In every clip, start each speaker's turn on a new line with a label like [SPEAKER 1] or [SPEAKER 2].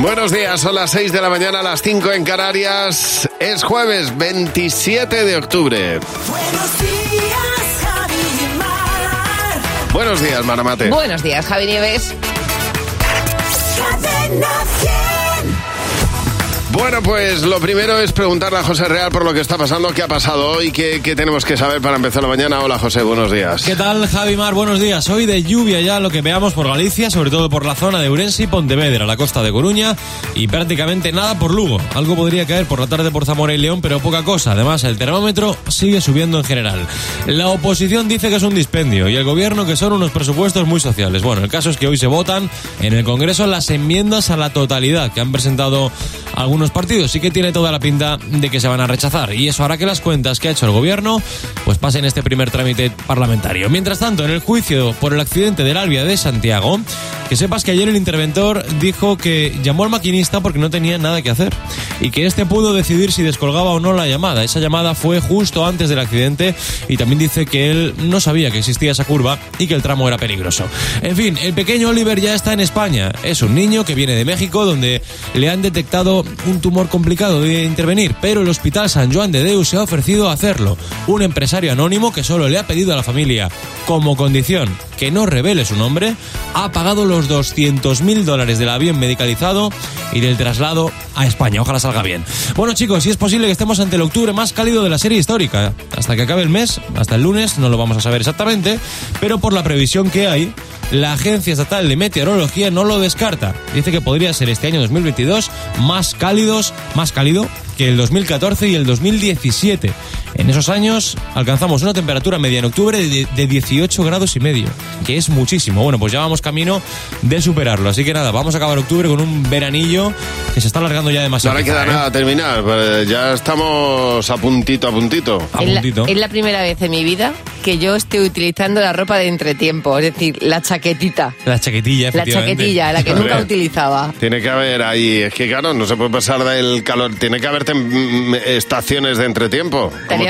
[SPEAKER 1] Buenos días, son las 6 de la mañana, a las 5 en Canarias. Es jueves 27 de octubre.
[SPEAKER 2] Buenos días, Javi y Mar.
[SPEAKER 1] Buenos días, Maramate.
[SPEAKER 3] Buenos días, Javi Nieves.
[SPEAKER 2] Cadena 100.
[SPEAKER 1] Bueno, pues lo primero es preguntarle a José Real por lo que está pasando, qué ha pasado hoy, qué, qué tenemos que saber para empezar la mañana. Hola, José, buenos días.
[SPEAKER 4] ¿Qué tal, Javi Mar? Buenos días. Hoy de lluvia ya lo que veamos por Galicia, sobre todo por la zona de Urense y Pontevedra, la costa de Coruña y prácticamente nada por Lugo. Algo podría caer por la tarde por Zamora y León, pero poca cosa. Además, el termómetro sigue subiendo en general. La oposición dice que es un dispendio y el gobierno que son unos presupuestos muy sociales. Bueno, el caso es que hoy se votan en el Congreso las enmiendas a la totalidad que han presentado algunos partidos. Sí que tiene toda la pinta de que se van a rechazar y eso hará que las cuentas que ha hecho el gobierno pues pasen este primer trámite parlamentario. Mientras tanto, en el juicio por el accidente del Albia de Santiago, que sepas que ayer el interventor dijo que llamó al maquinista porque no tenía nada que hacer y que este pudo decidir si descolgaba o no la llamada. Esa llamada fue justo antes del accidente y también dice que él no sabía que existía esa curva y que el tramo era peligroso. En fin, el pequeño Oliver ya está en España. Es un niño que viene de México donde le han detectado un tumor complicado de intervenir, pero el Hospital San Juan de Deus se ha ofrecido a hacerlo. Un empresario anónimo que solo le ha pedido a la familia como condición que no revele su nombre, ha pagado los 200 mil dólares del avión medicalizado y del traslado a España. Ojalá salga bien. Bueno chicos, si es posible que estemos ante el octubre más cálido de la serie histórica. Hasta que acabe el mes, hasta el lunes, no lo vamos a saber exactamente, pero por la previsión que hay, la Agencia Estatal de Meteorología no lo descarta. Dice que podría ser este año 2022 más cálidos, más cálido que el 2014 y el 2017. En esos años alcanzamos una temperatura media en octubre de, de 18 grados y medio, que es muchísimo. Bueno, pues ya vamos camino de superarlo. Así que nada, vamos a acabar octubre con un veranillo que se está alargando ya demasiado.
[SPEAKER 1] No le queda
[SPEAKER 4] ¿eh?
[SPEAKER 1] nada a terminar, pues ya estamos a puntito, a puntito.
[SPEAKER 4] A
[SPEAKER 3] Es la,
[SPEAKER 4] puntito.
[SPEAKER 3] es la primera vez en mi vida que yo estoy utilizando la ropa de entretiempo, es decir, la chaquetita.
[SPEAKER 4] La chaquetilla,
[SPEAKER 3] La chaquetilla, la que nunca
[SPEAKER 1] ver.
[SPEAKER 3] utilizaba.
[SPEAKER 1] Tiene que haber ahí, es que claro, no se puede pasar del calor, tiene que haber estaciones de entretiempo, como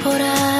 [SPEAKER 5] Mal temporal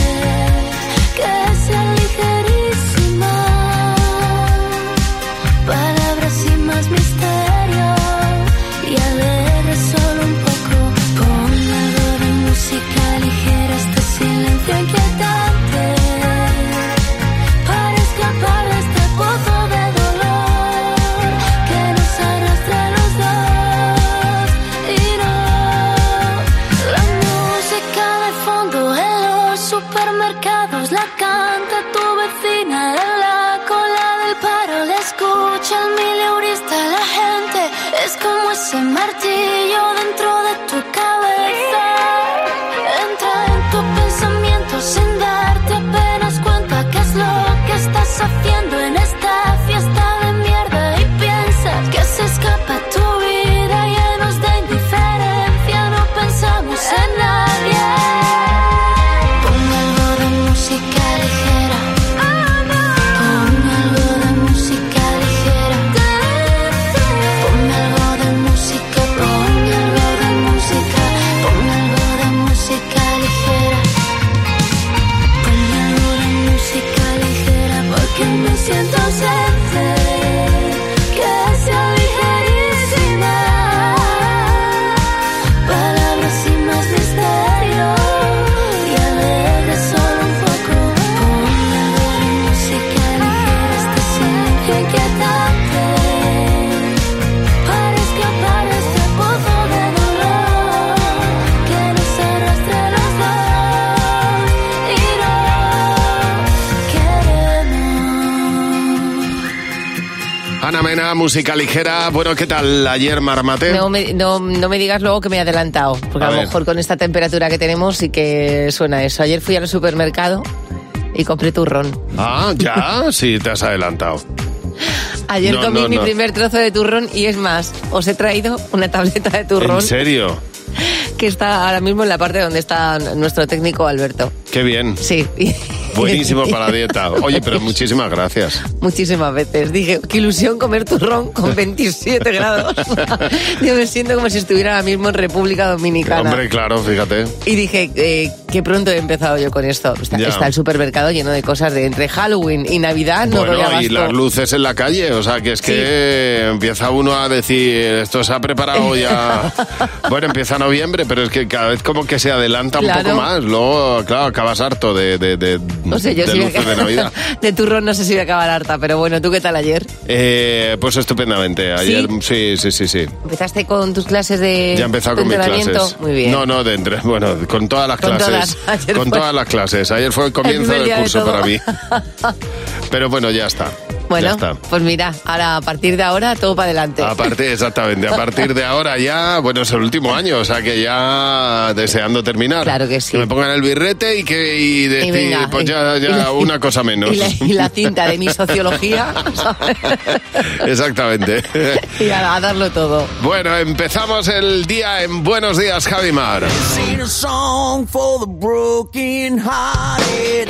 [SPEAKER 5] Que sea. Música ligera.
[SPEAKER 1] Bueno, ¿qué tal ayer, Marmate?
[SPEAKER 3] No me, no, no me digas luego que me he adelantado, porque
[SPEAKER 1] A
[SPEAKER 3] a, lo mejor con esta temperatura que tenemos sí que suena eso. Ayer fui al supermercado y compré turrón.
[SPEAKER 1] Ah, ya, sí, te has adelantado.
[SPEAKER 3] Ayer
[SPEAKER 1] No,
[SPEAKER 3] comí mi primer trozo de turrón y es más, os he traído una tableta de turrón
[SPEAKER 1] ¿En serio?
[SPEAKER 3] que está ahora mismo en la parte donde está nuestro técnico Alberto.
[SPEAKER 1] Qué bien.
[SPEAKER 3] Sí.
[SPEAKER 1] Buenísimo para la dieta. Oye, pero muchísimas gracias.
[SPEAKER 3] Muchísimas veces. Dije, qué ilusión comer turrón con 27 grados. Yo me siento como si estuviera ahora mismo en República Dominicana.
[SPEAKER 1] Hombre, claro, fíjate.
[SPEAKER 3] Y dije, eh, qué pronto he empezado yo con esto. Está, el supermercado lleno de cosas de entre Halloween y Navidad. No doy
[SPEAKER 1] Bueno, y las luces en la calle, o sea, que es que empieza uno a decir, esto se ha preparado ya. Bueno, empieza noviembre, pero es que cada vez como que se adelanta un poco más. Luego, claro, acabas harto de, de, de,
[SPEAKER 3] No sé, yo
[SPEAKER 1] de luces de Navidad.
[SPEAKER 3] de turrón no sé si voy a acabar harta, pero bueno, ¿tú qué tal ayer?
[SPEAKER 1] Eh, pues estupendamente. Ayer, sí, sí, sí, sí.
[SPEAKER 3] ¿Empezaste con tus clases de
[SPEAKER 1] Ya he empezado con mis clases.
[SPEAKER 3] Muy bien.
[SPEAKER 1] No, no, de entre, bueno, con todas las
[SPEAKER 3] Con
[SPEAKER 1] clases.
[SPEAKER 3] todas.
[SPEAKER 1] Con
[SPEAKER 3] fue-
[SPEAKER 1] todas las clases. Ayer fue el comienzo del
[SPEAKER 3] de
[SPEAKER 1] curso para mí. Pero bueno, ya está.
[SPEAKER 3] Bueno,
[SPEAKER 1] Ya está.
[SPEAKER 3] pues mira, ahora a partir de ahora todo para adelante.
[SPEAKER 1] Aparte, exactamente, a partir de ahora ya, bueno, es el último año, o sea que ya deseando terminar.
[SPEAKER 3] Claro que sí.
[SPEAKER 1] Que me pongan el birrete y que y decir,
[SPEAKER 3] Y venga,
[SPEAKER 1] pues ya,
[SPEAKER 3] la-
[SPEAKER 1] una cosa menos.
[SPEAKER 3] Y la, y la cinta de mi sociología. ¿sabes?
[SPEAKER 1] Exactamente.
[SPEAKER 3] y a, a darlo todo.
[SPEAKER 1] Bueno, empezamos el día en Buenos Días, Javimar.
[SPEAKER 2] Sing a song for the broken hearted.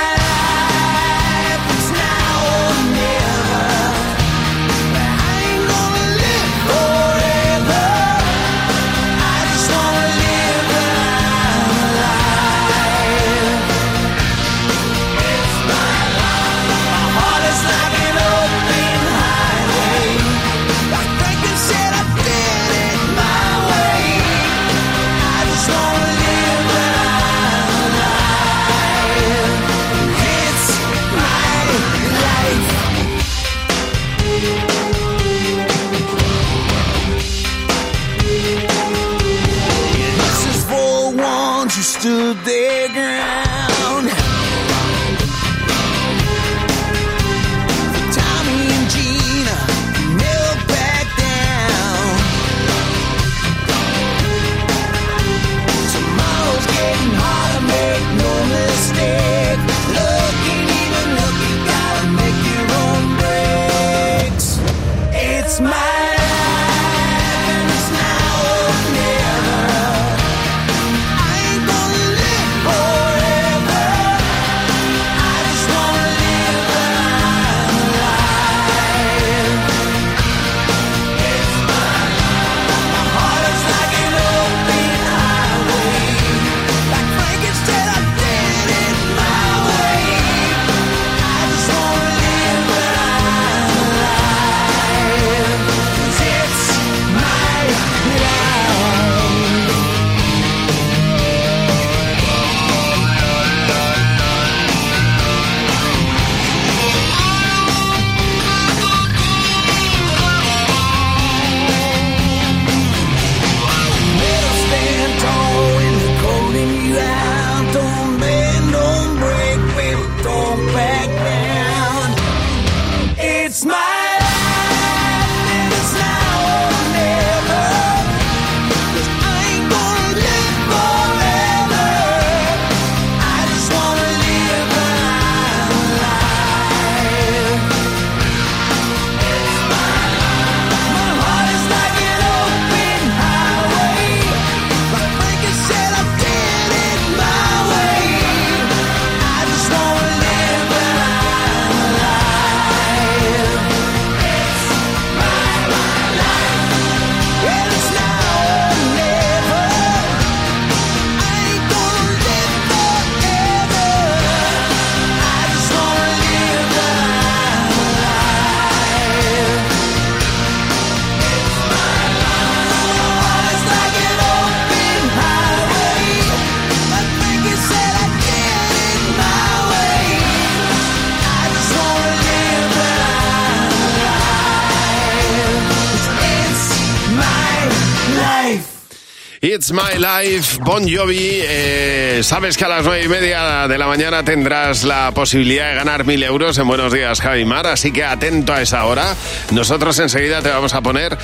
[SPEAKER 2] It's My Life,
[SPEAKER 1] Bon Jovi. Eh, Sabes que a las nueve y media de la mañana tendrás la posibilidad de ganar mil euros en Buenos Días, Javi Mar, así que atento a esa hora. Nosotros enseguida te vamos a poner,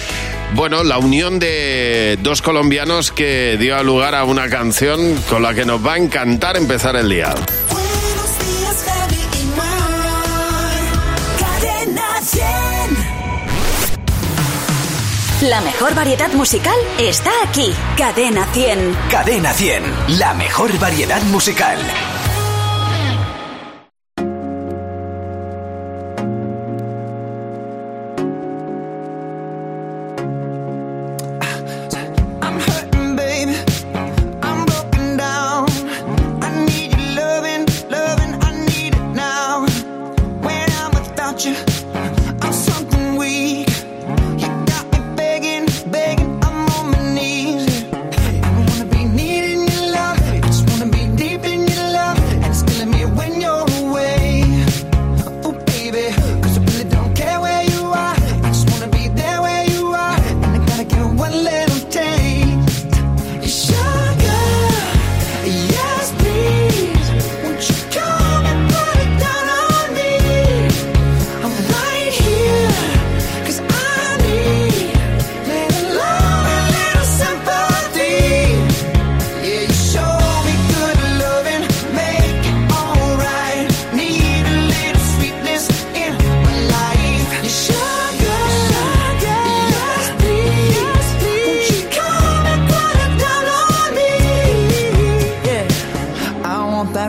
[SPEAKER 1] bueno, la unión de dos colombianos que dio lugar a una canción con la que nos va a encantar empezar el día.
[SPEAKER 2] Buenos días, Javi y Mar. Cadena 100.
[SPEAKER 6] La mejor variedad musical está aquí. Cadena 100.
[SPEAKER 7] Cadena 100, la mejor variedad musical.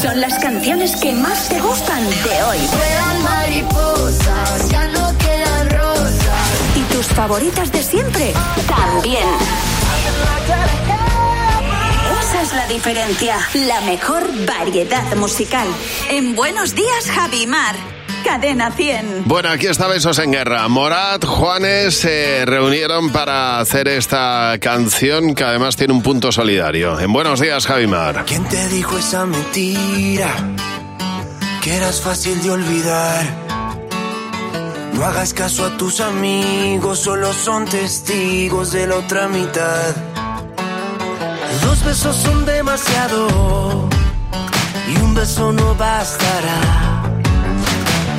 [SPEAKER 6] Son las canciones que más te gustan de hoy.
[SPEAKER 8] Mariposas, ya no quedan rosas.
[SPEAKER 6] Y tus favoritas de siempre también. Esa es la diferencia. La mejor variedad musical. En Buenos Días, Javi Mar. Cadena 100.
[SPEAKER 1] Bueno, aquí está Besos en Guerra. Morat, Juanes se reunieron para hacer esta canción que además tiene un punto solidario. En Buenos Días, Javimar.
[SPEAKER 9] ¿Quién te dijo esa mentira? Que eras fácil de olvidar. No hagas caso a tus amigos, solo son testigos de la otra mitad. Dos besos son demasiado y un beso no bastará.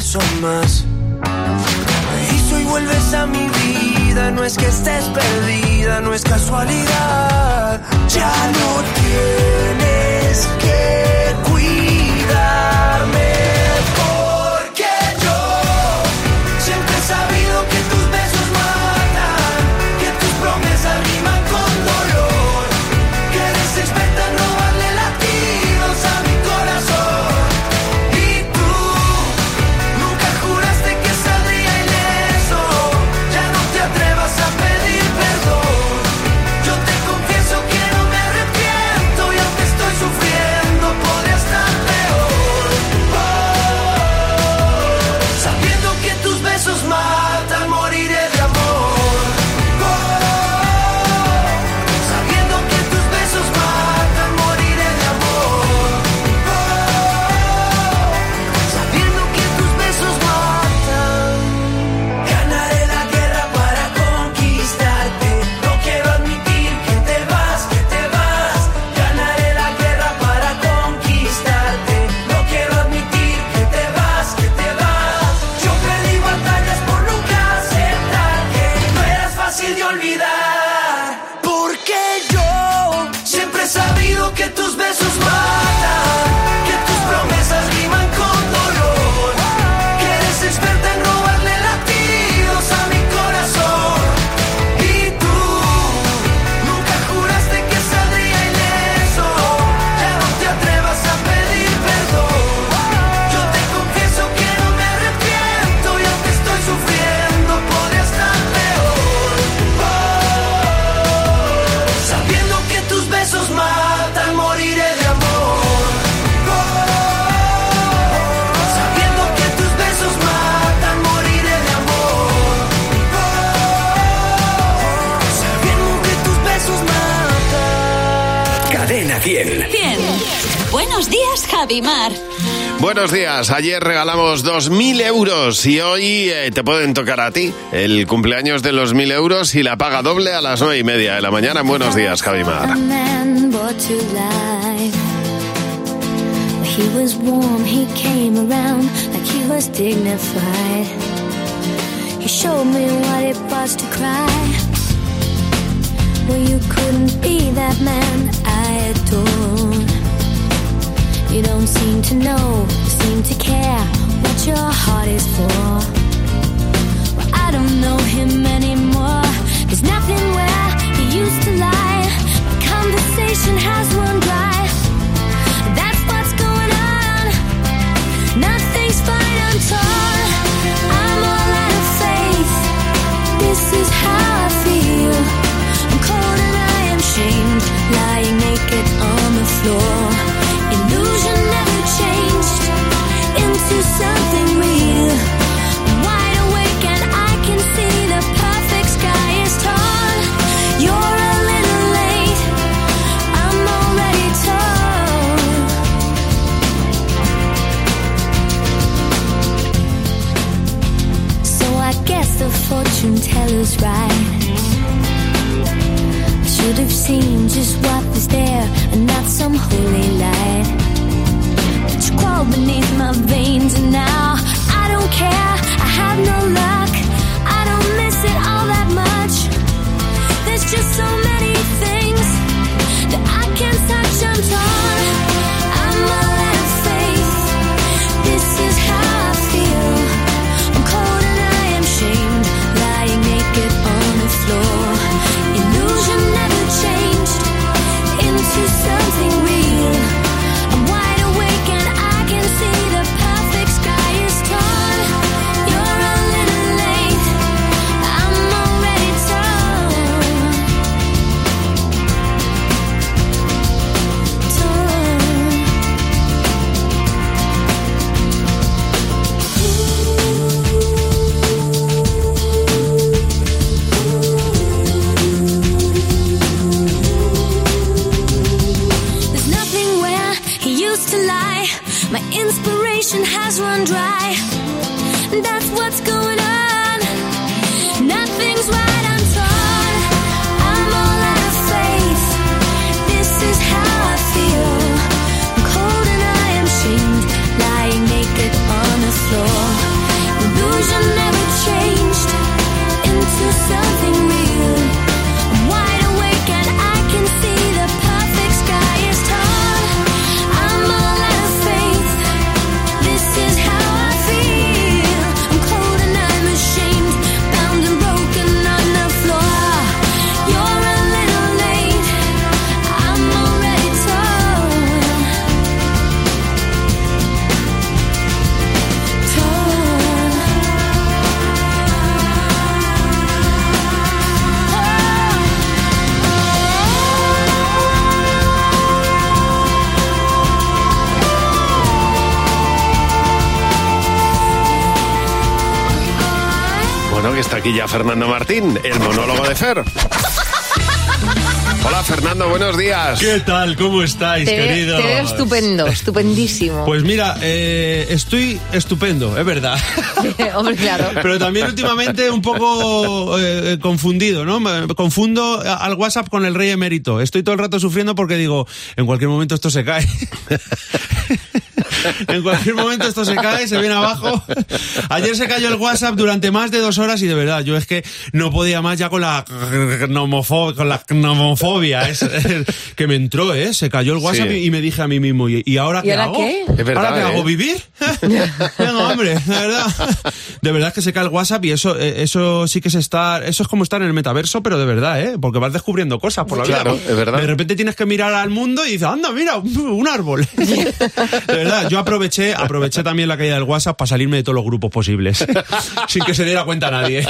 [SPEAKER 10] beso más. Y si vuelves a mi vida, no es que estés perdida, no es casualidad. Ya no tienes que
[SPEAKER 9] cuidar. Buenos días, Javimar.
[SPEAKER 1] Buenos días, ayer regalamos 2.000 euros y hoy eh, te pueden tocar a ti el cumpleaños de los 1.000 euros y la paga doble a las 9 y media de la mañana. Buenos días, Javimar.
[SPEAKER 5] He was warm, he came around like he was dignified. He showed me what it was to cry. Well, you couldn't be that man I adored. You don't seem to know, seem to care what your heart is for. Well, I don't know him anymore. There's nothing where he used to lie. My conversation has run dry. That's what's going on. Nothing's fine, I'm torn. I'm all out of faith. This is how I feel. I'm cold and I am shamed, lying naked on the floor. fortune teller's right. I should have seen just what was there and not some holy light.
[SPEAKER 1] Que está aquí ya Fernando Martín, el monólogo de Fer. Hola Fernando, buenos días.
[SPEAKER 11] ¿Qué tal? ¿Cómo estáis,
[SPEAKER 3] Te,
[SPEAKER 11] queridos?
[SPEAKER 3] te veo estupendo, estupendísimo.
[SPEAKER 11] Pues mira, eh, estoy estupendo, es verdad.
[SPEAKER 3] Hombre, claro.
[SPEAKER 11] Pero también últimamente un poco eh, confundido, ¿no? Me confundo al WhatsApp con el rey emérito. Estoy todo el rato sufriendo porque digo, en cualquier momento esto se cae. En cualquier momento esto se cae, se viene abajo. Ayer se cayó el WhatsApp durante más de dos horas y de verdad, yo es que no podía más ya con la con la gnomofobia es- es- que me entró, ¿eh? Se cayó el WhatsApp
[SPEAKER 1] Sí.
[SPEAKER 11] y, me dije a mí mismo, ¿y, y ahora
[SPEAKER 3] ¿Y
[SPEAKER 11] qué
[SPEAKER 3] ahora
[SPEAKER 11] hago?
[SPEAKER 3] qué?
[SPEAKER 1] Es verdad,
[SPEAKER 11] ¿Ahora qué
[SPEAKER 1] ¿eh?
[SPEAKER 11] hago? ¿Vivir? Venga, hombre, de verdad. De verdad es que se cae el WhatsApp y eso, eh, eso sí que es estar, eso es como estar en el metaverso, pero de verdad, ¿eh? Porque vas descubriendo cosas por la
[SPEAKER 1] Claro,
[SPEAKER 11] vida.
[SPEAKER 1] es verdad.
[SPEAKER 11] De repente tienes que mirar al mundo y dices, anda, mira, un, un árbol. De verdad, yo aproveché, aproveché también la caída del WhatsApp para salirme de todos los grupos posibles. Sin que se diera cuenta nadie.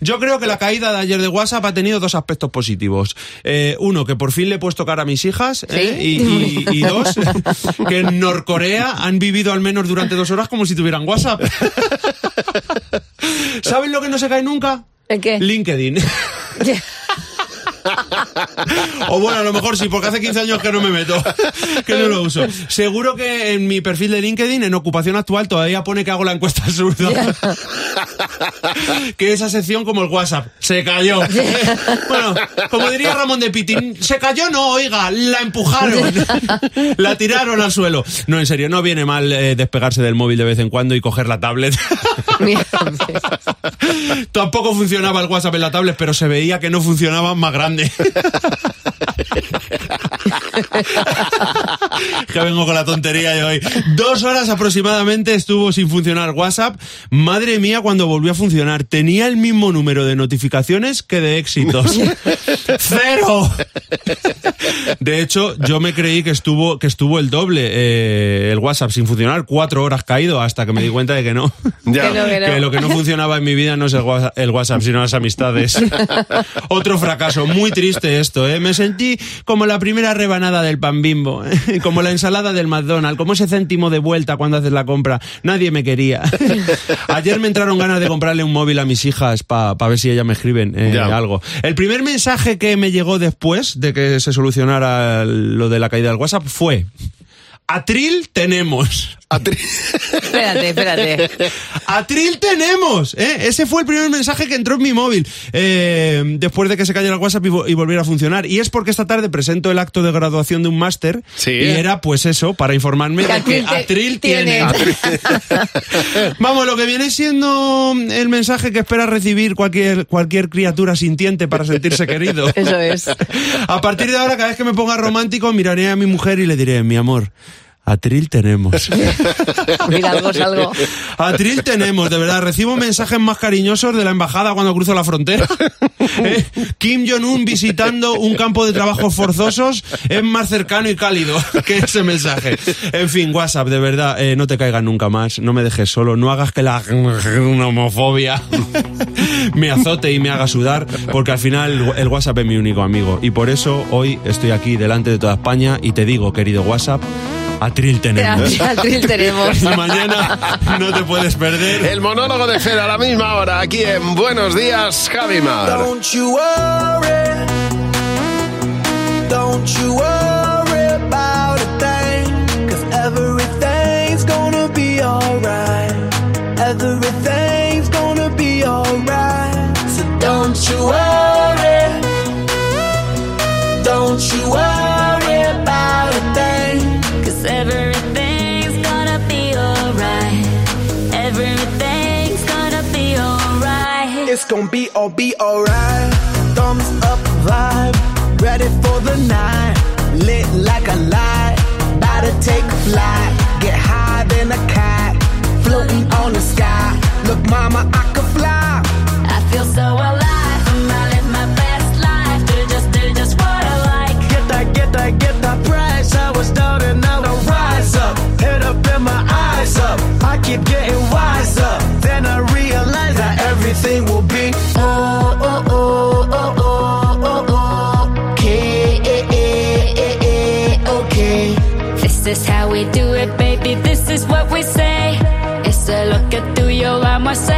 [SPEAKER 11] Yo creo que la caída de ayer de WhatsApp ha tenido dos aspectos positivos. Eh, uno, que por fin le he puesto cara a mis hijas. ¿eh? Y, y- y dos, que en Norcorea han vivido al menos durante dos horas como si tuvieran WhatsApp. ¿Saben lo que no se cae nunca?
[SPEAKER 3] ¿El qué?
[SPEAKER 11] LinkedIn. O bueno, a lo mejor sí, porque hace 15 años que no me meto, que no lo uso. Seguro que en mi perfil de LinkedIn, en ocupación actual, todavía pone que hago la encuesta absurda. que esa sección como el WhatsApp, se cayó. bueno, como diría Ramón de Pitín, se cayó no, oiga, la empujaron. la tiraron al suelo. No, en serio, no viene mal eh, despegarse del móvil de vez en cuando y coger la tablet. Tampoco funcionaba el WhatsApp en la tablet, pero se veía que no funcionaba más grande. there. que vengo con la tontería de hoy. Dos horas aproximadamente estuvo sin funcionar WhatsApp. Madre mía, cuando volvió a funcionar, tenía el mismo número de notificaciones que de éxitos. ¡Cero! De hecho, yo me creí que estuvo, que estuvo el doble eh, el WhatsApp sin funcionar, cuatro horas caído, hasta que me di cuenta de que no.
[SPEAKER 1] Ya.
[SPEAKER 3] Que no, que no.
[SPEAKER 11] Que lo que no funcionaba en mi vida no es el WhatsApp, el WhatsApp, sino las amistades. Otro fracaso, muy triste esto, ¿eh? Me sentí como la primera rebanada del pan bimbo, ¿eh? como la ensalada del McDonald's, como ese céntimo de vuelta cuando haces la compra. Nadie me quería. Ayer me entraron ganas de comprarle un móvil a mis hijas para ver si ellas me escriben eh, algo. El primer mensaje que me llegó después de que se solucionara lo de la caída del WhatsApp fue... Atril tenemos.
[SPEAKER 3] Espérate, espérate.
[SPEAKER 11] Atril tenemos, ¿eh? Ese fue el primer mensaje que entró en mi móvil eh, después de que se cayera el WhatsApp y, vo- y volviera a funcionar. Y es porque esta tarde presento el acto de graduación de un máster
[SPEAKER 1] Sí.
[SPEAKER 11] y era pues eso, para informarme
[SPEAKER 3] Que
[SPEAKER 11] de que
[SPEAKER 3] Atril
[SPEAKER 11] Atril
[SPEAKER 3] tiene.
[SPEAKER 11] Vamos, lo que viene siendo el mensaje que espera recibir cualquier, cualquier criatura sintiente para sentirse querido.
[SPEAKER 3] Eso es.
[SPEAKER 11] A partir de ahora, cada vez que me ponga romántico, miraré a mi mujer y le diré, mi amor, Atril tenemos.
[SPEAKER 3] Mira, algo es algo.
[SPEAKER 11] Atril tenemos, de verdad, recibo mensajes más cariñosos de la embajada cuando cruzo la frontera. ¿Eh? Kim Jong-un visitando un campo de trabajos forzosos es más cercano y cálido que ese mensaje. En fin, WhatsApp, de verdad, eh, no te caigas nunca más, no me dejes solo, no hagas que la homofobia me azote y me haga sudar, porque al final el WhatsApp es mi único amigo. Y por eso hoy estoy aquí delante de toda España y te digo, querido WhatsApp, Atril tenemos.
[SPEAKER 3] Atril tenemos.
[SPEAKER 11] Y mañana no te puedes perder.
[SPEAKER 1] El monólogo de Fer a la misma hora, aquí en Buenos Días, Javimar.
[SPEAKER 2] Don't you worry. Don't you worry about a thing. Cause everything's gonna be alright. Everything's gonna be alright. So don't you worry. Don't you worry
[SPEAKER 5] gonna be
[SPEAKER 2] all be alright. Thumbs up vibe, ready for the night. Lit like a light, about to take a flight. Get high than a cat, floating on the sky. Look, mama, I could fly.
[SPEAKER 5] I feel so alive. and I live my best life. Do just, do just what I like.
[SPEAKER 2] Get that, get that, get that price. I was down and now I rise up. Head up and my eyes up. I keep getting
[SPEAKER 5] my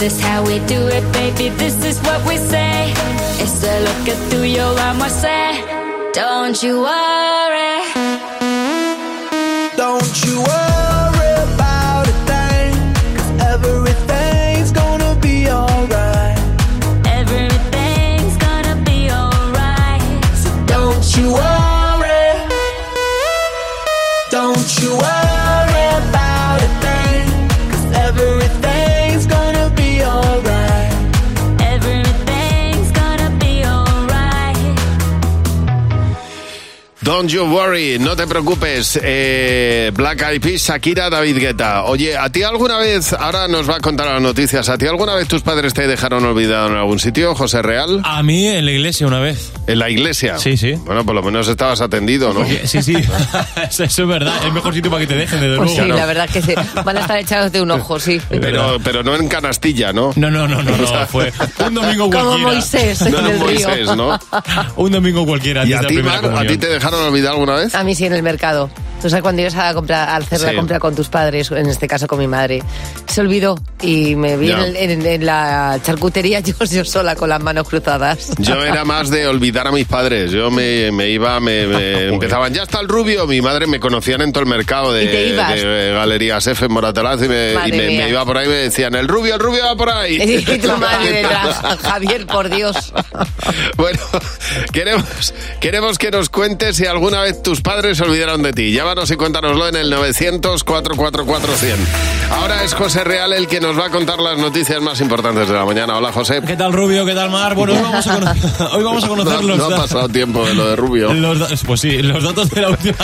[SPEAKER 5] This is how we do it, baby. This is what we say. It's a look que tú y yo vamos a hacer. Don't you worry.
[SPEAKER 2] Don't you worry Don't you worry,
[SPEAKER 1] no te preocupes. Eh, Black Eyed Peas, Shakira, David Guetta. Oye, ¿a ti alguna vez, ahora nos va a contar las noticias, ¿a ti alguna vez tus padres te dejaron olvidado en algún sitio, José Real?
[SPEAKER 4] A mí en la iglesia una vez.
[SPEAKER 1] ¿En la iglesia?
[SPEAKER 4] Sí, sí.
[SPEAKER 1] Bueno, por lo menos estabas atendido, ¿no?
[SPEAKER 4] Porque- Sí, sí. Eso es verdad. Es el mejor sitio para que te dejen, desde
[SPEAKER 3] Pues
[SPEAKER 4] luego.
[SPEAKER 3] sí, la verdad que sí. Van a estar echados de un ojo, sí.
[SPEAKER 1] Pero, pero no en canastilla, ¿no?
[SPEAKER 4] No, no, no, no, no. Fue un domingo
[SPEAKER 3] Como
[SPEAKER 4] cualquiera.
[SPEAKER 3] Moisés en
[SPEAKER 1] No,
[SPEAKER 3] el río.
[SPEAKER 1] Moisés, ¿no?
[SPEAKER 4] Un domingo cualquiera.
[SPEAKER 1] ¿Y a ti, Mar, a ti te dejaron olvidar alguna vez?
[SPEAKER 3] A mí sí, en el mercado. Tú sabes cuando ibas a, comprar, a hacer
[SPEAKER 1] Sí.
[SPEAKER 3] la compra con tus padres, en este caso con mi madre, se olvidó y me vi en, en- en la charcutería yo, yo sola con las manos cruzadas.
[SPEAKER 1] Yo era más de olvidar a mis padres. Yo me, me iba, me, me empezaban, ya está el rubio. Mi madre me conocían en todo el mercado de, de Galerías F en Moratalaz y, me, y
[SPEAKER 3] Madre
[SPEAKER 1] me-
[SPEAKER 3] mía.
[SPEAKER 1] me iba por ahí y me decían, el rubio, el rubio va por ahí.
[SPEAKER 3] Y tu madre detrás, Javier, por Dios.
[SPEAKER 1] Bueno, queremos, queremos que nos cuentes si alguna vez tus padres se olvidaron de ti. Llámanos y cuéntanoslo en el 900-444-100. Ahora es José Real el que nos va a contar las noticias más importantes de la mañana. Hola, José.
[SPEAKER 4] ¿Qué tal, Rubio? ¿Qué tal, Mar? Bueno, hoy vamos a conocer, hoy vamos a conocer
[SPEAKER 1] No,
[SPEAKER 4] los
[SPEAKER 1] no ha pasado tiempo de lo de rubio.
[SPEAKER 4] Los pues sí, los datos de la última,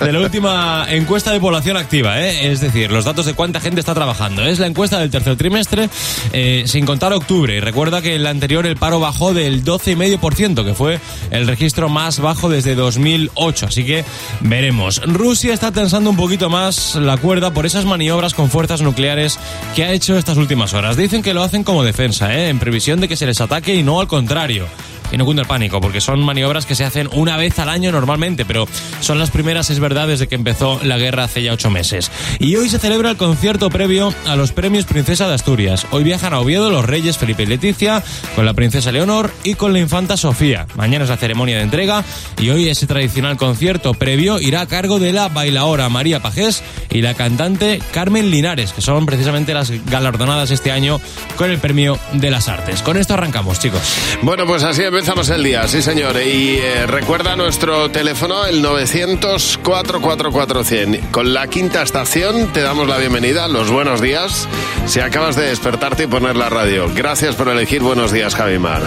[SPEAKER 4] de la última encuesta de población activa, ¿eh? es decir, los datos de cuánta gente está trabajando. Es la encuesta del tercer trimestre, eh, sin contar octubre. Y recuerda que en la anterior el paro bajó del 12,5%, que fue el registro más bajo desde 2008. Así que veremos. Rusia está tensando un poquito más la cuerda por esas maniobras con fuerzas nucleares que ha hecho estas últimas horas. Dicen que lo hacen como defensa, ¿eh? en previsión de que se les ataque y no al contrario. Y no cunde el pánico, porque son maniobras que se hacen una vez al año normalmente, pero son las primeras, es verdad, desde que empezó la guerra hace ya ocho meses. Y hoy se celebra el concierto previo a los premios Princesa de Asturias. Hoy viajan a Oviedo los reyes Felipe y Leticia, con la princesa Leonor y con la infanta Sofía. Mañana es la ceremonia de entrega y hoy ese tradicional concierto previo irá a cargo de la bailaora María Pajés y la cantante Carmen Linares, que son precisamente las galardonadas este año con el premio de las artes. Con esto arrancamos, chicos.
[SPEAKER 1] Bueno, pues así empezamos el día, sí señor. Y eh, recuerda nuestro teléfono, el 900-444-100. Con la quinta estación te damos la bienvenida, los buenos días, si acabas de despertarte y poner la radio. Gracias por elegir Buenos Días, Javimar.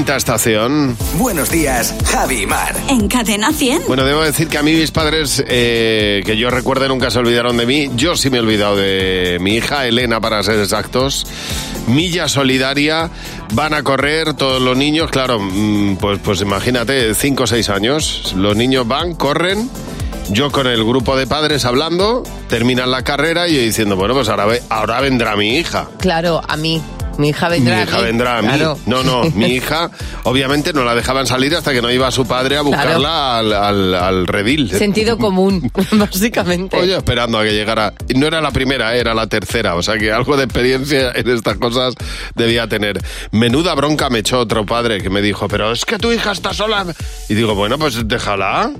[SPEAKER 1] Quinta estación.
[SPEAKER 7] Buenos días, Javi y Mar.
[SPEAKER 9] En Cadena 100.
[SPEAKER 1] Bueno, debo decir que a mí mis padres, eh, que yo recuerde, nunca se olvidaron de mí. Yo sí me he olvidado de mi hija, Elena, para ser exactos. Milla solidaria, van a correr todos los niños, claro, mm, pues, pues imagínate, 5 o 6 años. Los niños van, corren. Yo con el grupo de padres hablando, terminan la carrera y yo diciendo, bueno, pues ahora, ahora vendrá mi hija.
[SPEAKER 3] Claro, a mí. Mi hija vendrá
[SPEAKER 1] mi
[SPEAKER 3] a
[SPEAKER 1] hija
[SPEAKER 3] mí.
[SPEAKER 1] vendrá a mí.
[SPEAKER 3] Claro.
[SPEAKER 1] No, no, mi hija, obviamente no la dejaban salir hasta que no iba su padre a buscarla al, al, al redil.
[SPEAKER 3] Sentido común, básicamente.
[SPEAKER 1] Oye, esperando a que llegara. No era la primera, era la tercera. O sea que algo de experiencia en estas cosas debía tener. Menuda bronca me echó otro padre que me dijo, pero es que tu hija está sola. Y digo, bueno, pues déjala.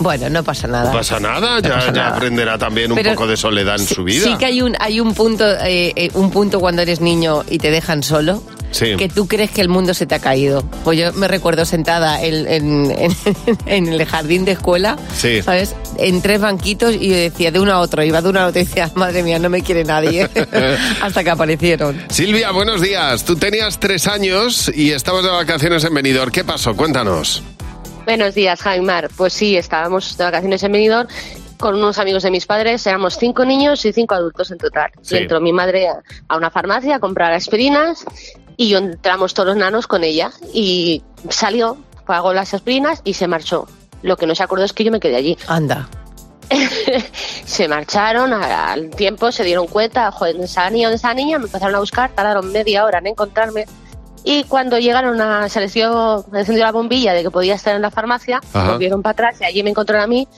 [SPEAKER 3] Bueno, no pasa nada.
[SPEAKER 1] No pasa nada. Ya,
[SPEAKER 3] pasa
[SPEAKER 1] ya
[SPEAKER 3] nada.
[SPEAKER 1] aprenderá también un poco de soledad en
[SPEAKER 3] sí-
[SPEAKER 1] su vida.
[SPEAKER 3] Sí que hay un, hay un punto, eh, eh, un punto cuando eres niño y te dejan solo.
[SPEAKER 1] Sí.
[SPEAKER 3] Que tú crees que el mundo se te ha caído. Pues yo me recuerdo sentada en, en- en- en el jardín de escuela,
[SPEAKER 1] Sí.
[SPEAKER 3] ¿sabes? En tres banquitos y yo decía de uno a otro, iba de uno a otro y decía, madre mía, no me quiere nadie. Hasta que aparecieron.
[SPEAKER 1] Silvia, buenos días. Tú tenías tres años y estabas de vacaciones en Benidorm. ¿Qué pasó? Cuéntanos.
[SPEAKER 12] Buenos días, Jaimar. Pues sí, estábamos de vacaciones en Benidorm con unos amigos de mis padres. Éramos cinco niños y cinco adultos en total.
[SPEAKER 1] Sí.
[SPEAKER 12] Y entró mi madre a- una farmacia a comprar aspirinas y yo entramos todos los nanos con ella. Y salió, pagó las aspirinas y se marchó. Lo que no se acordó es que yo me quedé allí.
[SPEAKER 3] Anda.
[SPEAKER 12] se marcharon, al tiempo se dieron cuenta, joder, ¿dónde está la niña? ¿Dónde está la niña? Me empezaron a buscar, tardaron media hora en encontrarme. Y cuando llegaron a, se les dio, se encendió la bombilla de que podía estar en la farmacia, volvieron para atrás y allí me encontraron a mí,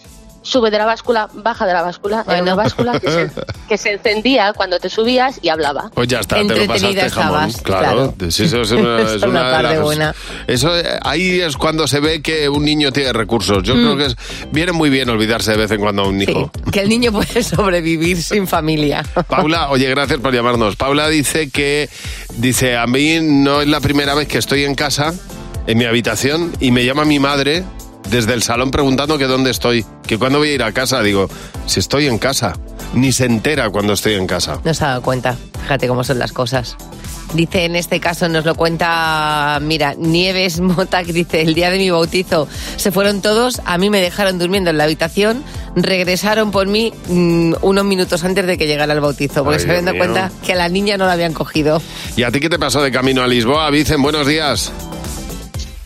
[SPEAKER 12] sube de la báscula, baja de la báscula, era una báscula que se, que se encendía cuando te subías y hablaba.
[SPEAKER 1] Pues ya está, te lo
[SPEAKER 3] Entretenida
[SPEAKER 1] pasaste jamón.
[SPEAKER 3] estabas,
[SPEAKER 1] Claro,
[SPEAKER 3] claro.
[SPEAKER 1] Sí, eso es una,
[SPEAKER 3] Es
[SPEAKER 1] es
[SPEAKER 3] una
[SPEAKER 1] una de
[SPEAKER 3] tarde
[SPEAKER 1] las-
[SPEAKER 3] buena.
[SPEAKER 1] Eso eh, ahí es cuando se ve que un niño tiene recursos. Yo creo que es, viene muy bien olvidarse de vez en cuando a un
[SPEAKER 3] Mm. Sí,
[SPEAKER 1] hijo.
[SPEAKER 3] que el niño puede sobrevivir sin familia.
[SPEAKER 1] Paula, oye, gracias por llamarnos. Paula dice que dice a mí no es la primera vez que estoy en casa, en mi habitación, y me llama mi madre desde el salón preguntando que dónde estoy, que cuándo voy a ir a casa. Digo, si estoy en casa, ni se entera cuando estoy en casa.
[SPEAKER 3] No se ha dado cuenta. Fíjate cómo son las cosas. Dice en este caso, nos lo cuenta, mira, Nieves Mota, que dice, el día de mi bautizo se fueron todos, a mí me dejaron durmiendo en la habitación, regresaron por mí mm, unos minutos antes de que llegara el bautizo, porque
[SPEAKER 1] Ay,
[SPEAKER 3] se habían dado cuenta que a la niña no la habían cogido.
[SPEAKER 1] ¿Y a ti qué te pasó de camino a Lisboa? Vicen, buenos días.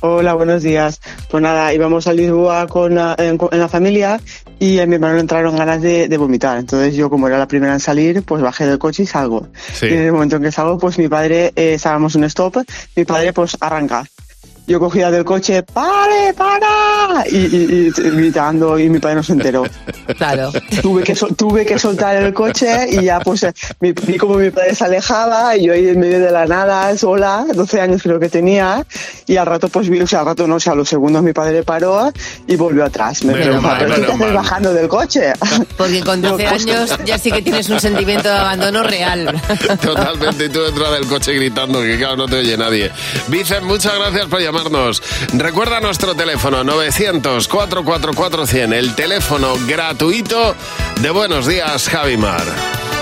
[SPEAKER 13] Hola, buenos días. Pues nada, íbamos a Lisboa con la- en, en la familia y a mi hermano le entraron ganas de, de vomitar. Entonces yo, como era la primera en salir, pues bajé del coche y salgo.
[SPEAKER 1] Sí.
[SPEAKER 13] Y en el momento en que salgo, pues mi padre, eh, estábamos un stop, mi padre pues arranca. Yo cogía del coche, ¡pare, para! Y, y- y gritando y mi padre no se enteró.
[SPEAKER 3] Claro.
[SPEAKER 13] tuve que sol- tuve que soltar el coche y ya pues eh, vi, vi como mi padre se alejaba y yo ahí en medio de la nada sola 12 años creo que tenía y al rato pues vi o sea al rato no o sea a los segundos mi padre paró y volvió atrás me preguntaba
[SPEAKER 1] mal,
[SPEAKER 13] pero ¿qué te haces
[SPEAKER 1] mal".
[SPEAKER 13] bajando del coche
[SPEAKER 3] Porque con 12
[SPEAKER 13] No,
[SPEAKER 3] años ya sí que tienes un sentimiento de abandono real.
[SPEAKER 1] Totalmente, y tú detrás del coche gritando que claro, no te oye nadie. Vicen, muchas gracias por Recuerda nuestro teléfono 900-444-100, el teléfono gratuito de Buenos Días, Javimar.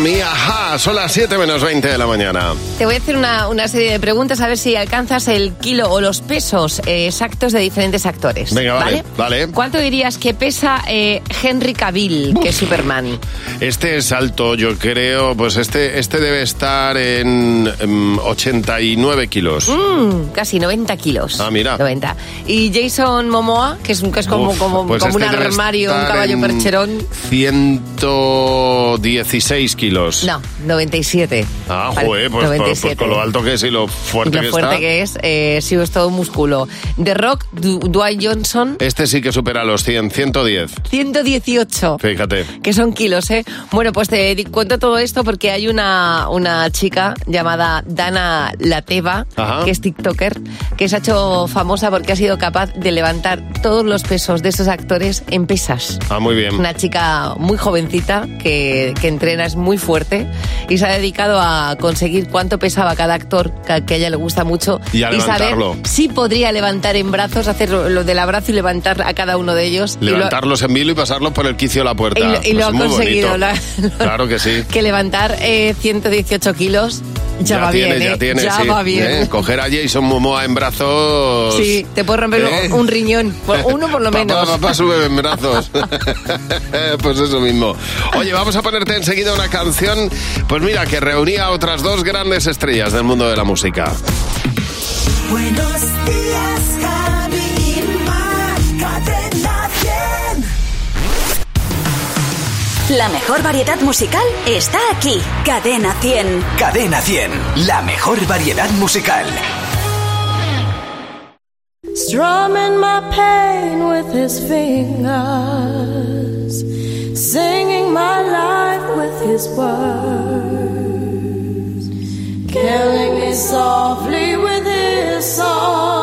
[SPEAKER 1] Economía. Son las 7 menos 20 de la mañana.
[SPEAKER 3] Te voy a hacer una, una serie de preguntas a ver si alcanzas el kilo o los pesos eh, exactos de diferentes actores.
[SPEAKER 1] Venga, vale, vale.
[SPEAKER 3] ¿Cuánto dirías que pesa eh, Henry Cavill, que es Superman?
[SPEAKER 1] Este es alto, yo creo, pues este, este debe estar en em, 89 kilos.
[SPEAKER 3] Mm, casi 90 kilos.
[SPEAKER 1] Ah, mira.
[SPEAKER 3] 90. Y Jason Momoa, que es, un- que es como,
[SPEAKER 1] Uf,
[SPEAKER 3] como,
[SPEAKER 1] pues
[SPEAKER 3] como
[SPEAKER 1] este
[SPEAKER 3] un
[SPEAKER 1] debe
[SPEAKER 3] armario, un caballo
[SPEAKER 1] en
[SPEAKER 3] percherón.
[SPEAKER 1] 116 kilos.
[SPEAKER 3] No, 97.
[SPEAKER 1] Ah, joder, pues, pues- pues
[SPEAKER 3] 97.
[SPEAKER 1] con lo alto que es y lo
[SPEAKER 3] Y
[SPEAKER 1] fuerte
[SPEAKER 3] lo
[SPEAKER 1] que
[SPEAKER 3] fuerte
[SPEAKER 1] está.
[SPEAKER 3] que es, eh, sí, es todo músculo. The Rock, Du- Dwayne Johnson,
[SPEAKER 1] Este sí que supera los 100, 110.
[SPEAKER 3] 118.
[SPEAKER 1] Fíjate.
[SPEAKER 3] Que son kilos, ¿eh? Bueno, pues te cuento todo esto porque hay una, una chica llamada Dana Lateva,
[SPEAKER 1] Ajá.
[SPEAKER 3] que es TikToker, que se ha hecho famosa porque ha sido capaz de levantar todos los pesos de esos actores en pesas.
[SPEAKER 1] Ah, muy bien.
[SPEAKER 3] Una chica muy jovencita que, que entrena, es muy fuerte y se ha dedicado a conseguir cuánto pesaba cada actor que, a ella le gusta mucho
[SPEAKER 1] Y a
[SPEAKER 3] saber si podría levantar en brazos, hacer lo, del abrazo y levantar a cada uno de ellos. Lo-
[SPEAKER 1] Levantarlos en vilo y pasarlos por el quicio de la puerta.
[SPEAKER 3] y lo, y lo
[SPEAKER 1] Pues
[SPEAKER 3] ha
[SPEAKER 1] muy
[SPEAKER 3] conseguido. la-
[SPEAKER 1] Claro que sí.
[SPEAKER 3] que levantar eh, 118 kilos ya, va
[SPEAKER 1] tiene,
[SPEAKER 3] bien,
[SPEAKER 1] ya
[SPEAKER 3] ¿eh?
[SPEAKER 1] tiene,
[SPEAKER 3] ya
[SPEAKER 1] sí.
[SPEAKER 3] va bien.
[SPEAKER 1] ¿Eh? Coger a Jason Momoa en brazos.
[SPEAKER 3] Sí, te puedes romper
[SPEAKER 1] ¿Eh?
[SPEAKER 3] un riñón, uno por lo menos.
[SPEAKER 1] Papá, papá, sube en brazos. pues eso mismo. Oye, vamos a ponerte enseguida una canción, pues mira, que reunía a otras dos grandes estrellas del mundo de la música.
[SPEAKER 14] Buenos días, Javi y Mar. Cadena 100.
[SPEAKER 6] La mejor variedad musical está aquí. Cadena 100.
[SPEAKER 7] Cadena 100. La mejor variedad musical.
[SPEAKER 15] Strumming my pain with his fingers, my life with his words, killing me softly with his song,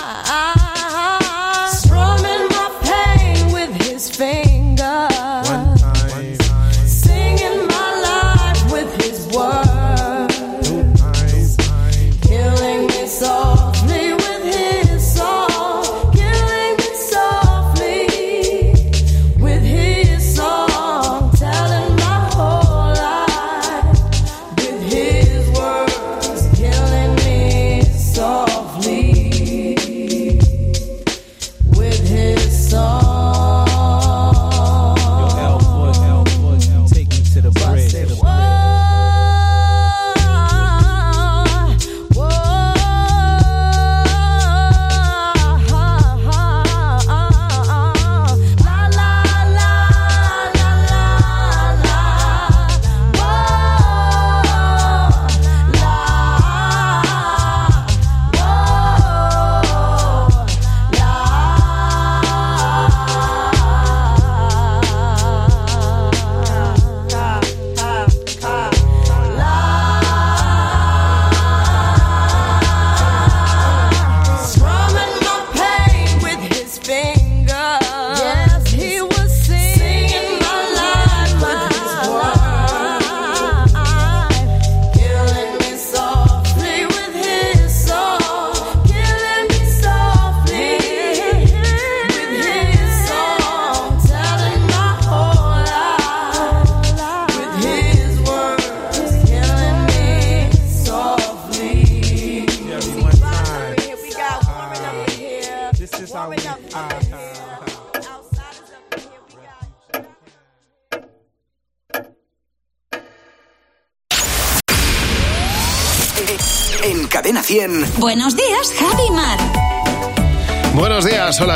[SPEAKER 15] my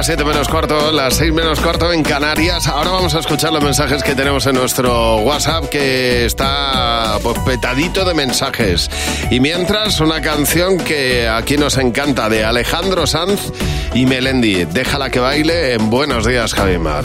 [SPEAKER 1] las 7 menos cuarto, las 6 menos cuarto en Canarias. Ahora vamos a escuchar los mensajes que tenemos en nuestro WhatsApp que está pues, petadito de mensajes. Y mientras, una canción que aquí nos encanta de Alejandro Sanz y Melendi. Déjala que baile en Buenos días, Javimar.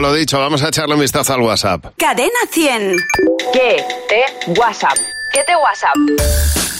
[SPEAKER 1] Bueno, lo dicho, vamos a echarle un vistazo al WhatsApp.
[SPEAKER 6] Cadena 100.
[SPEAKER 3] ¿Qué te WhatsApp? ¿Qué te WhatsApp?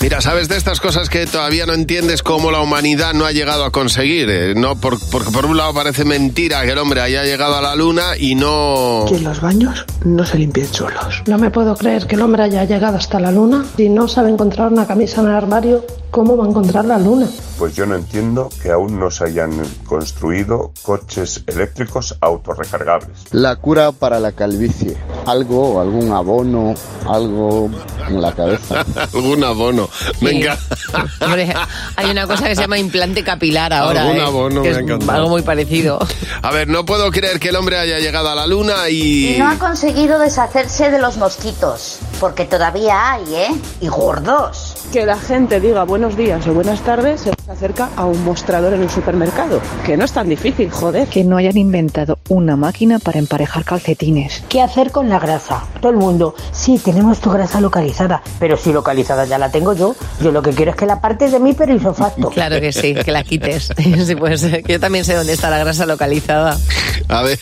[SPEAKER 1] Mira, ¿sabes de estas cosas que todavía no entiendes cómo la humanidad no ha llegado a conseguir? Eh, no, por- porque por un lado parece mentira que el hombre haya llegado a la luna y no...
[SPEAKER 16] Que los baños no se limpien solos. No me puedo creer que el hombre haya llegado hasta la luna. Si no sabe encontrar una camisa en el armario, ¿cómo va a encontrar la luna?
[SPEAKER 17] Pues yo no entiendo que aún no se hayan construido coches eléctricos autorrecargables.
[SPEAKER 18] La cura para la calvicie. Algo, algún abono, algo en la cabeza.
[SPEAKER 1] Algún abono. Venga.
[SPEAKER 3] Hombre, hay una cosa que se llama implante capilar ahora.
[SPEAKER 1] Algún
[SPEAKER 3] ¿eh?
[SPEAKER 1] abono,
[SPEAKER 3] que
[SPEAKER 1] me ha
[SPEAKER 3] es
[SPEAKER 1] encantado.
[SPEAKER 3] algo muy parecido.
[SPEAKER 1] A ver, no puedo creer que el hombre haya llegado a la luna y...
[SPEAKER 19] Y no ha conseguido deshacerse de los mosquitos, porque todavía hay, ¿eh? Y gordos. Que la gente diga buenos días o buenas tardes, se acerca a un mostrador en un supermercado. Que no es tan difícil, joder.
[SPEAKER 20] Que no hayan inventado una máquina para emparejar calcetines.
[SPEAKER 21] ¿Qué hacer con la grasa? Todo el mundo, sí, tenemos tu grasa localizada, pero si localizada ya la tengo yo, yo lo que quiero es que la apartes de mí, pero isofacto.
[SPEAKER 3] Claro que sí, que la quites. Sí, pues yo también sé dónde está la grasa localizada.
[SPEAKER 1] A ver,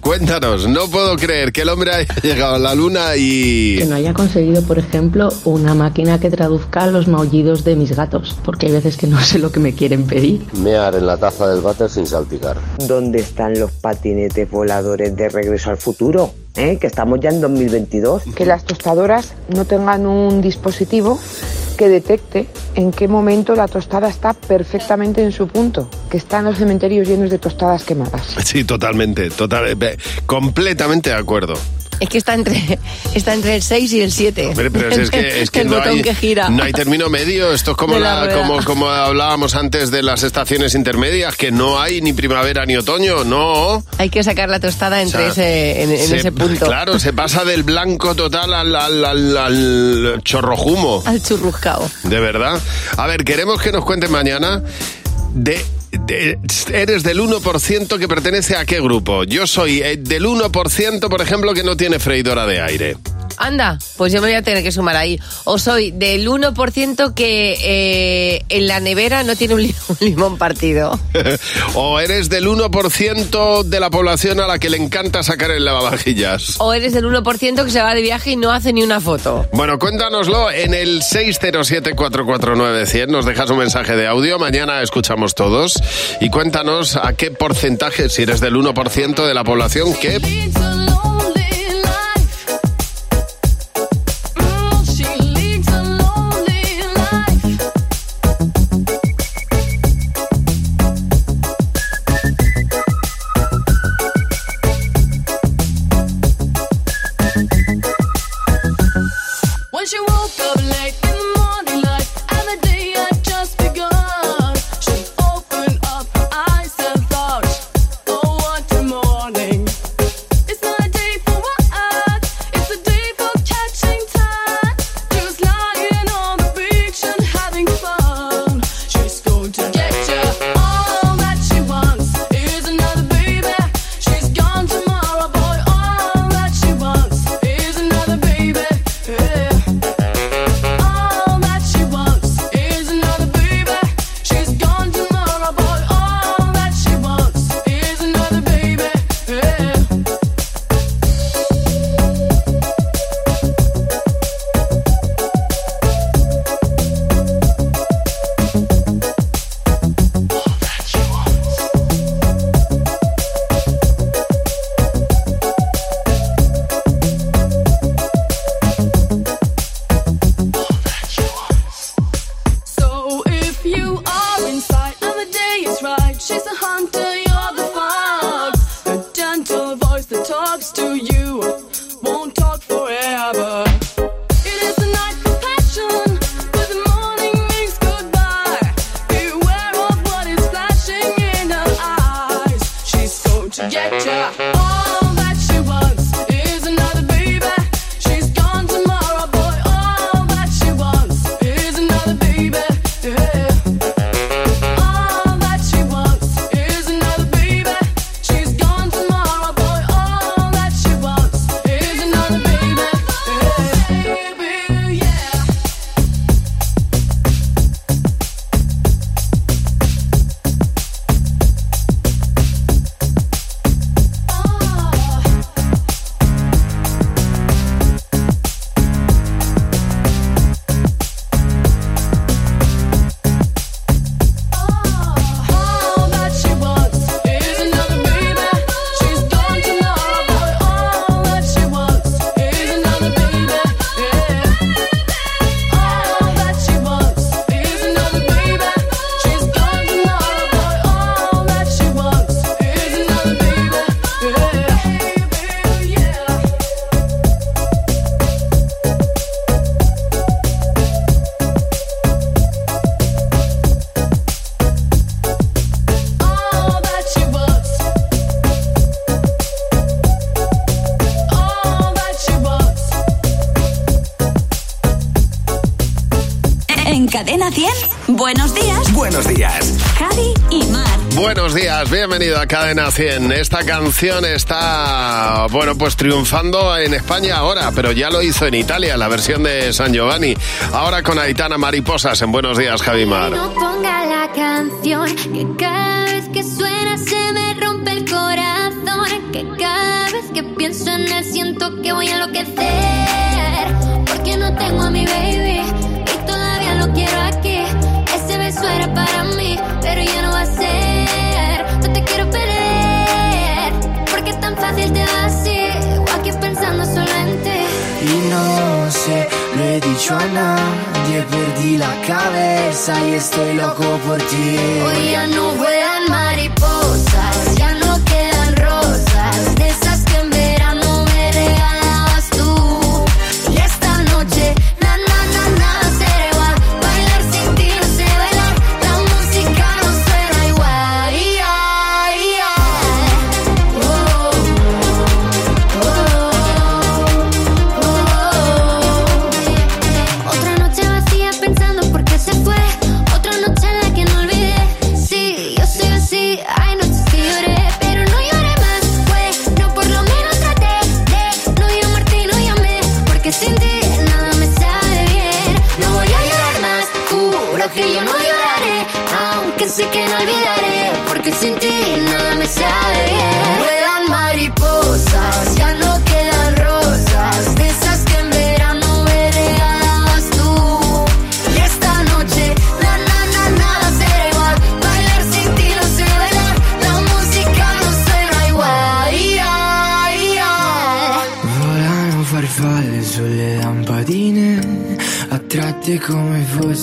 [SPEAKER 1] cuéntanos, no puedo creer que el hombre haya llegado a la luna y...
[SPEAKER 22] Que no haya conseguido, por ejemplo, una máquina que traduzca los maullidos de mis gatos, porque hay veces que no sé lo que me quieren pedir.
[SPEAKER 23] Mear en la taza del váter sin salpicar.
[SPEAKER 24] ¿Dónde están los patinetes voladores de regreso al futuro? ¿Eh? Que estamos ya en 2022.
[SPEAKER 25] Que las tostadoras no tengan un dispositivo que detecte en qué momento la tostada está perfectamente en su punto, que están los cementerios llenos de tostadas quemadas.
[SPEAKER 1] Sí, totalmente, total, eh, completamente de acuerdo.
[SPEAKER 3] Es que está entre, está entre el 6 y el 7.
[SPEAKER 1] Hombre, pero es que, es que
[SPEAKER 3] el
[SPEAKER 1] no,
[SPEAKER 3] botón
[SPEAKER 1] hay,
[SPEAKER 3] que gira.
[SPEAKER 1] no hay término medio. Esto es como,
[SPEAKER 3] la
[SPEAKER 1] como, como hablábamos antes de las estaciones intermedias, que no hay ni primavera ni otoño, no.
[SPEAKER 3] Hay que sacar la tostada entre
[SPEAKER 1] O sea,
[SPEAKER 3] ese, en, en
[SPEAKER 1] se-
[SPEAKER 3] ese punto.
[SPEAKER 1] Claro, se pasa del blanco total al, al, al, al chorrojumo.
[SPEAKER 3] Al churruscao.
[SPEAKER 1] De verdad. A ver, queremos que nos cuentes mañana de- eres del 1% que pertenece a qué grupo. Yo soy eh, del 1%, por ejemplo, que no tiene freidora de aire.
[SPEAKER 3] Anda, pues yo me voy a tener que sumar ahí. O soy del 1% que eh, en la nevera no tiene un, li- un limón partido.
[SPEAKER 1] o eres del 1% de la población a la que le encanta sacar el lavavajillas.
[SPEAKER 3] O eres del 1% que se va de viaje y no hace ni una foto.
[SPEAKER 1] Bueno, cuéntanoslo en el 607-449-100. Nos dejas un mensaje de audio. Mañana escuchamos todos. Y cuéntanos a qué porcentaje, si eres del 1% de la población, que
[SPEAKER 9] 100. Buenos días.
[SPEAKER 7] Buenos días.
[SPEAKER 9] Javi y Mar.
[SPEAKER 1] Buenos días, bienvenido a Cadena 100. Esta canción está, bueno, pues triunfando en España ahora, pero ya lo hizo en Italia, la versión de San Giovanni. Ahora con Aitana Mariposas en Buenos días, Javimar.
[SPEAKER 5] No ponga la canción que cada vez que suena se me rompe el corazón. Que cada vez que pienso en él siento que voy a enloquecer. Porque no tengo a mi baby lo
[SPEAKER 2] he dicho a nadie, perdí la cabeza y estoy loco por ti.
[SPEAKER 5] Hoy ya no vuelan mariposas,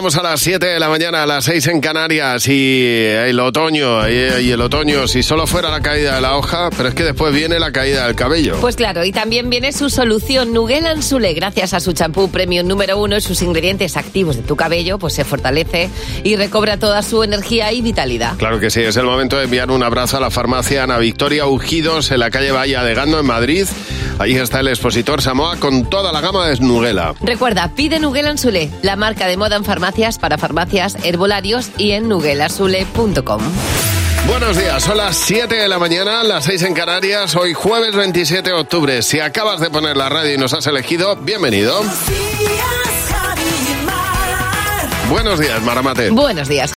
[SPEAKER 1] llegamos a las 7 de la mañana, a las 6 en Canarias y el otoño, y y el otoño, si solo fuera la caída de la hoja, pero es que después viene la caída del cabello.
[SPEAKER 3] Pues claro, y también viene su solución Nuguel Ansule. Gracias a su champú premium número uno y sus ingredientes activos de tu cabello, pues se fortalece y recobra toda su energía y vitalidad.
[SPEAKER 1] Claro que sí, es el momento de enviar un abrazo a la farmacia Ana Victoria Ujidos en la calle Bahía de Gando, en Madrid. Ahí está el expositor Samoa con toda la gama de Nuguela.
[SPEAKER 3] Recuerda, pide Nuguel Ansule, la marca de moda en farmacias para farmacias, herbolarios y en nuguelasule.com.
[SPEAKER 1] Buenos días, son las 7 de la mañana, las 6 en Canarias, hoy jueves 27 de octubre. Si acabas de poner la radio y nos has elegido, bienvenido. Buenos días, Maramate.
[SPEAKER 3] Buenos días,